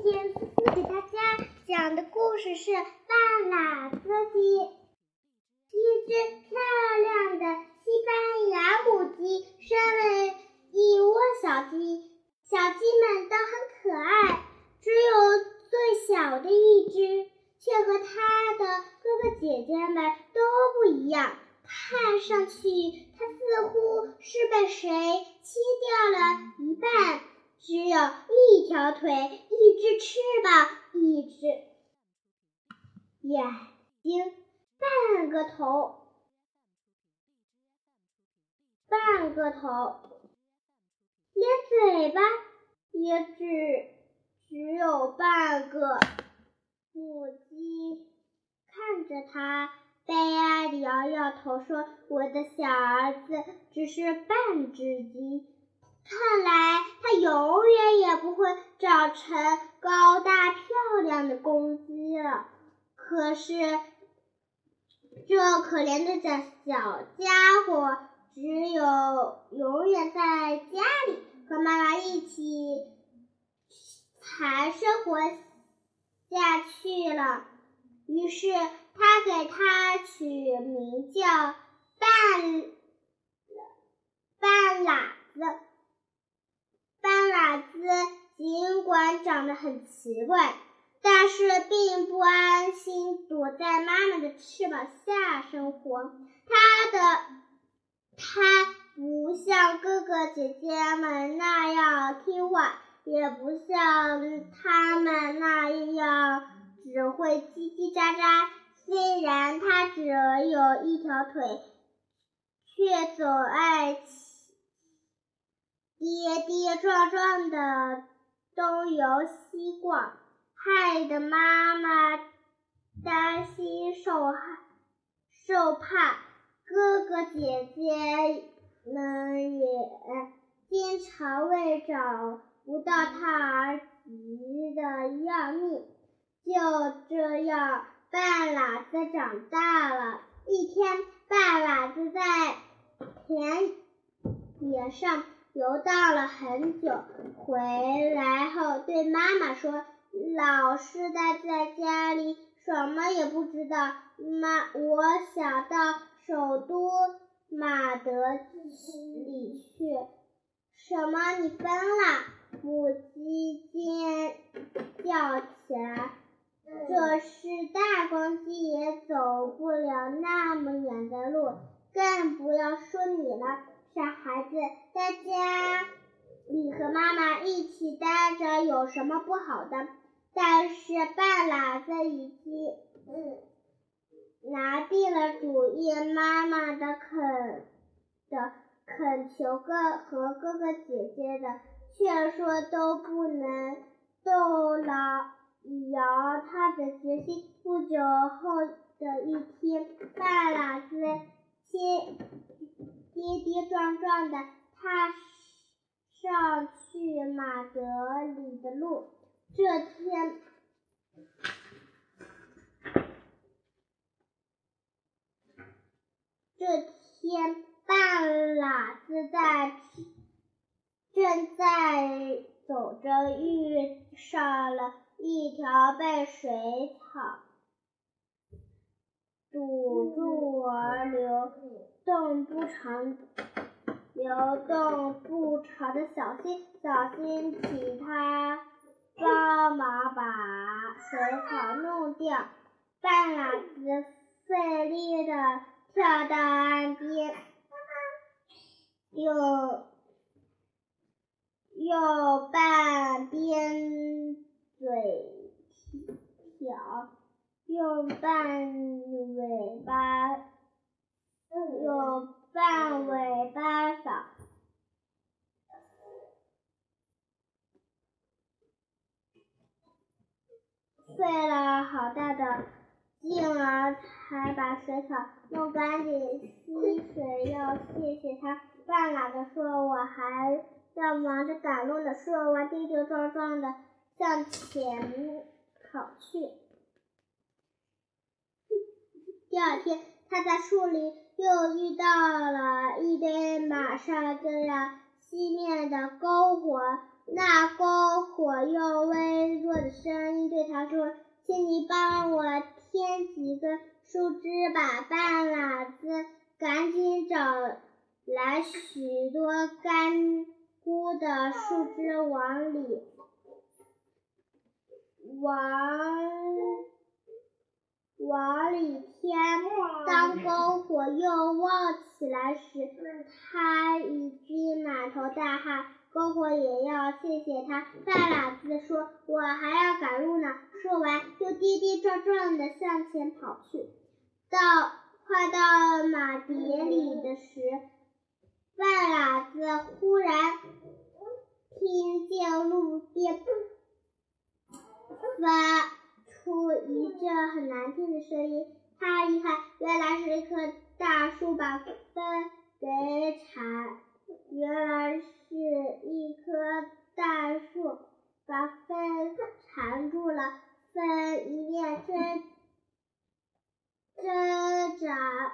今天思思给大家讲的故事是《半拉子鸡》。一只漂亮的西班牙母鸡生了一窝小鸡，小鸡们都很可爱，只有最小的一只却和它的哥哥姐姐们都不一样，看上去它似乎是被谁切掉了一半。只有一条腿，一只翅膀，一只眼睛，半个头，半个头，连嘴巴也只只有半个。母鸡看着它，悲哀地摇摇头说：“我的小儿子只是半只鸡。”看来他永远也不会长成高大漂亮的公鸡了。可是，这可怜的小小家伙，只有永远在家里和妈妈一起才生活下去了。于是，他给它取名叫半半喇子。半拉子长得很奇怪，但是并不安心躲在妈妈的翅膀下生活。它的它不像哥哥姐姐们那样听话，也不像他们那样只会叽叽喳喳。虽然它只有一条腿，却总爱。跌跌撞撞的东游西逛，害得妈妈担心受害受怕。哥哥姐姐们也经常为找不到他而急得要命。就这样，半拉子长大了。一天，半拉子在田野上。游荡了很久，回来后对妈妈说：“老是待在家里，什么也不知道。”妈，我想到首都马德里去。什么？你疯了？母鸡尖叫起来。这是大公鸡也走不了那么远的路，更不要说你了。小孩子在家里和妈妈一起待着有什么不好的？但是半拉子已经嗯拿定了主意，妈妈的恳的恳求哥和哥哥姐姐的劝说都不能动摇摇他的决心。不久后的一天，半拉子亲。跌跌撞撞的踏上去马德里的路。这天，这天，半拉子在正在走着，遇上了一条被水草堵住而流。动不长，流动不长的小心，小心请他帮忙把水草弄掉。半拉子费力的跳到岸边，用用半边嘴挑，用半尾巴。用半尾巴扫，费了好大的劲儿才把水草弄干净。溪水要谢谢他。半拉子说：“我还要忙着赶路呢。”说完，跌跌撞撞的向前跑去。第二天，他在树林。又遇到了一堆马上就要熄灭的篝火，那篝火，用微弱的声音对他说：“请你帮我添几根树枝吧。”半拉子赶紧找来许多干枯的树枝往里往。往里添，当篝火又旺起来时，他已经满头大汗。篝火也要谢谢他。半喇子说：“我还要赶路呢。”说完，就跌跌撞撞地向前跑去。到快到马迭里的时，半喇子忽然听见路边发。出一阵很难听的声音，他一看，原来是一棵大树把风给缠，原来是一棵大树把风缠住了，风一面挣挣扎，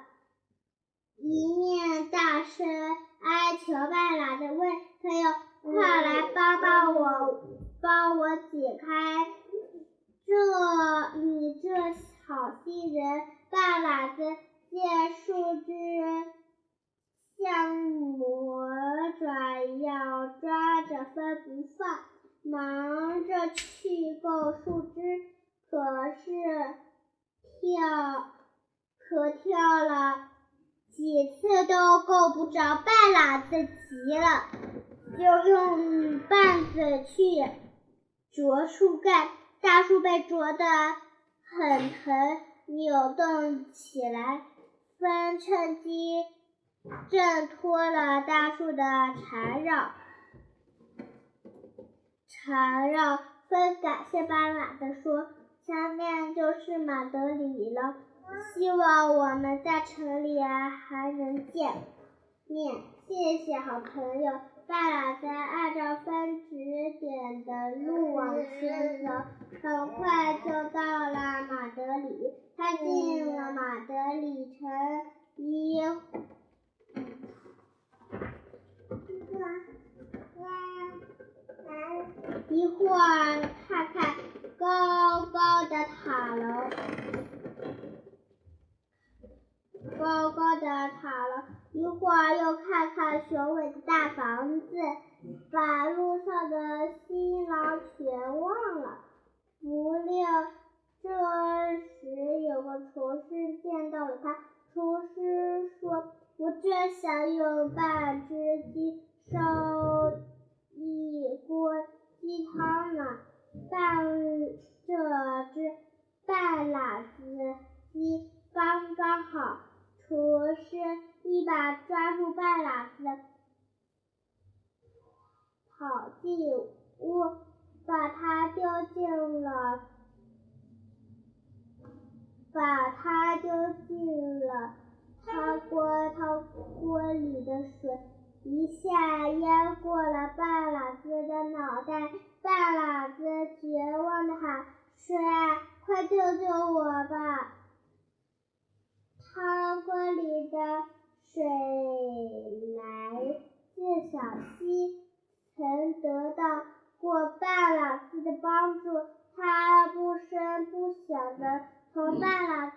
一面大声哀求半拉子问朋友：“快来帮帮我，帮我解开。”这你好心人，半拉子借树枝像魔爪一样抓着风不放，忙着去够树枝，可是跳可跳了几次都够不着，半拉子急了，就用棒子去啄树干。大树被啄得很疼，扭动起来。风趁机挣脱了大树的缠绕，缠绕。风感谢巴拉的说：“下面就是马德里了，希望我们在城里还能见面。”谢谢好朋友。半拉子按照分指点的路往前走，很快就到了马德里。他进了马德里城，一一会儿看看高高的塔楼，高高的塔楼。一会儿又看看雄伟的大房子，把路上的新郎全忘了。不料这时有个厨师见到了他，厨师说：“我正想用半只鸡烧一锅鸡汤呢，半这只半拉子鸡刚刚好。”厨师一把抓住半拉子，跑进屋，把它丢进了，把它丢进了汤锅。汤锅里的水一下淹过了半拉子的脑袋。半拉子绝望的喊：“水啊，快救救我吧！”汤锅里的水来自小溪，曾得到过半拉子的帮助。他不声不响地从半拉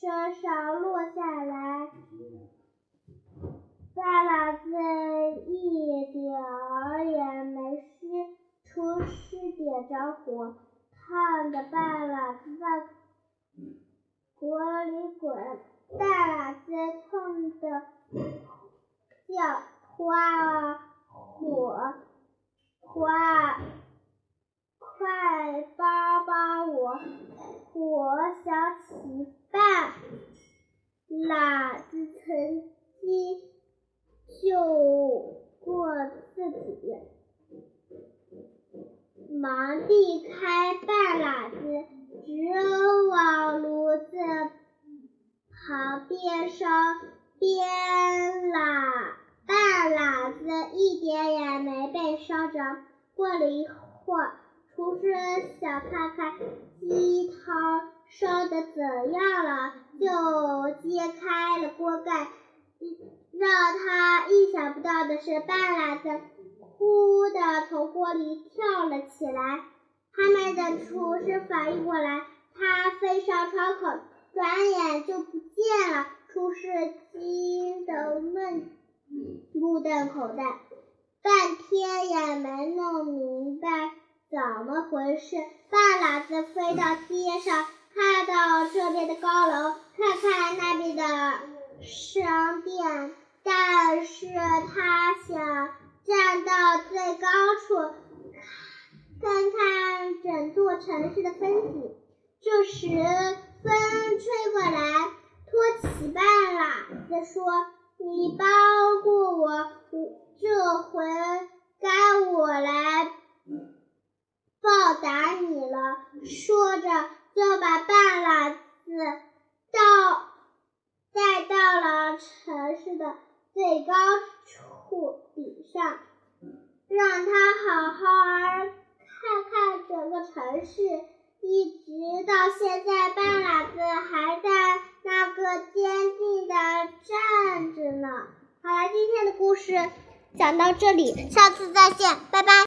子身上落下来，半拉子一点儿也没湿。厨师点着火，烫的半拉子在。锅里滚，大喇子痛的叫：“花火，花，快帮帮我！”火想起半喇子曾经救过自己，忙避开半喇子。直往炉子旁边烧，边喇半喇子一点也没被烧着。过了一会儿，厨师想看看鸡汤烧的怎样了，就揭开了锅盖。让他意想不到的是，半拉子忽地从锅里跳了起来。还没等厨师反应过来，他飞上窗口，转眼就不见了。厨师惊得问目瞪口呆，半天也没弄明白怎么回事。半拉子飞到街上，看到这边的高楼，看看那边的商店，但是他想站到最高处，看看整座城市的风景。这时，风吹过来。托起半拉子说：“你帮过我，我这回该我来报答你了。”说着，就把半拉子到带到了城市的最高处顶上，让他好好儿看看整个城市。一直到现在，半拉子还在。那个坚定的站着呢。好了，今天的故事讲到这里，下次再见，拜拜。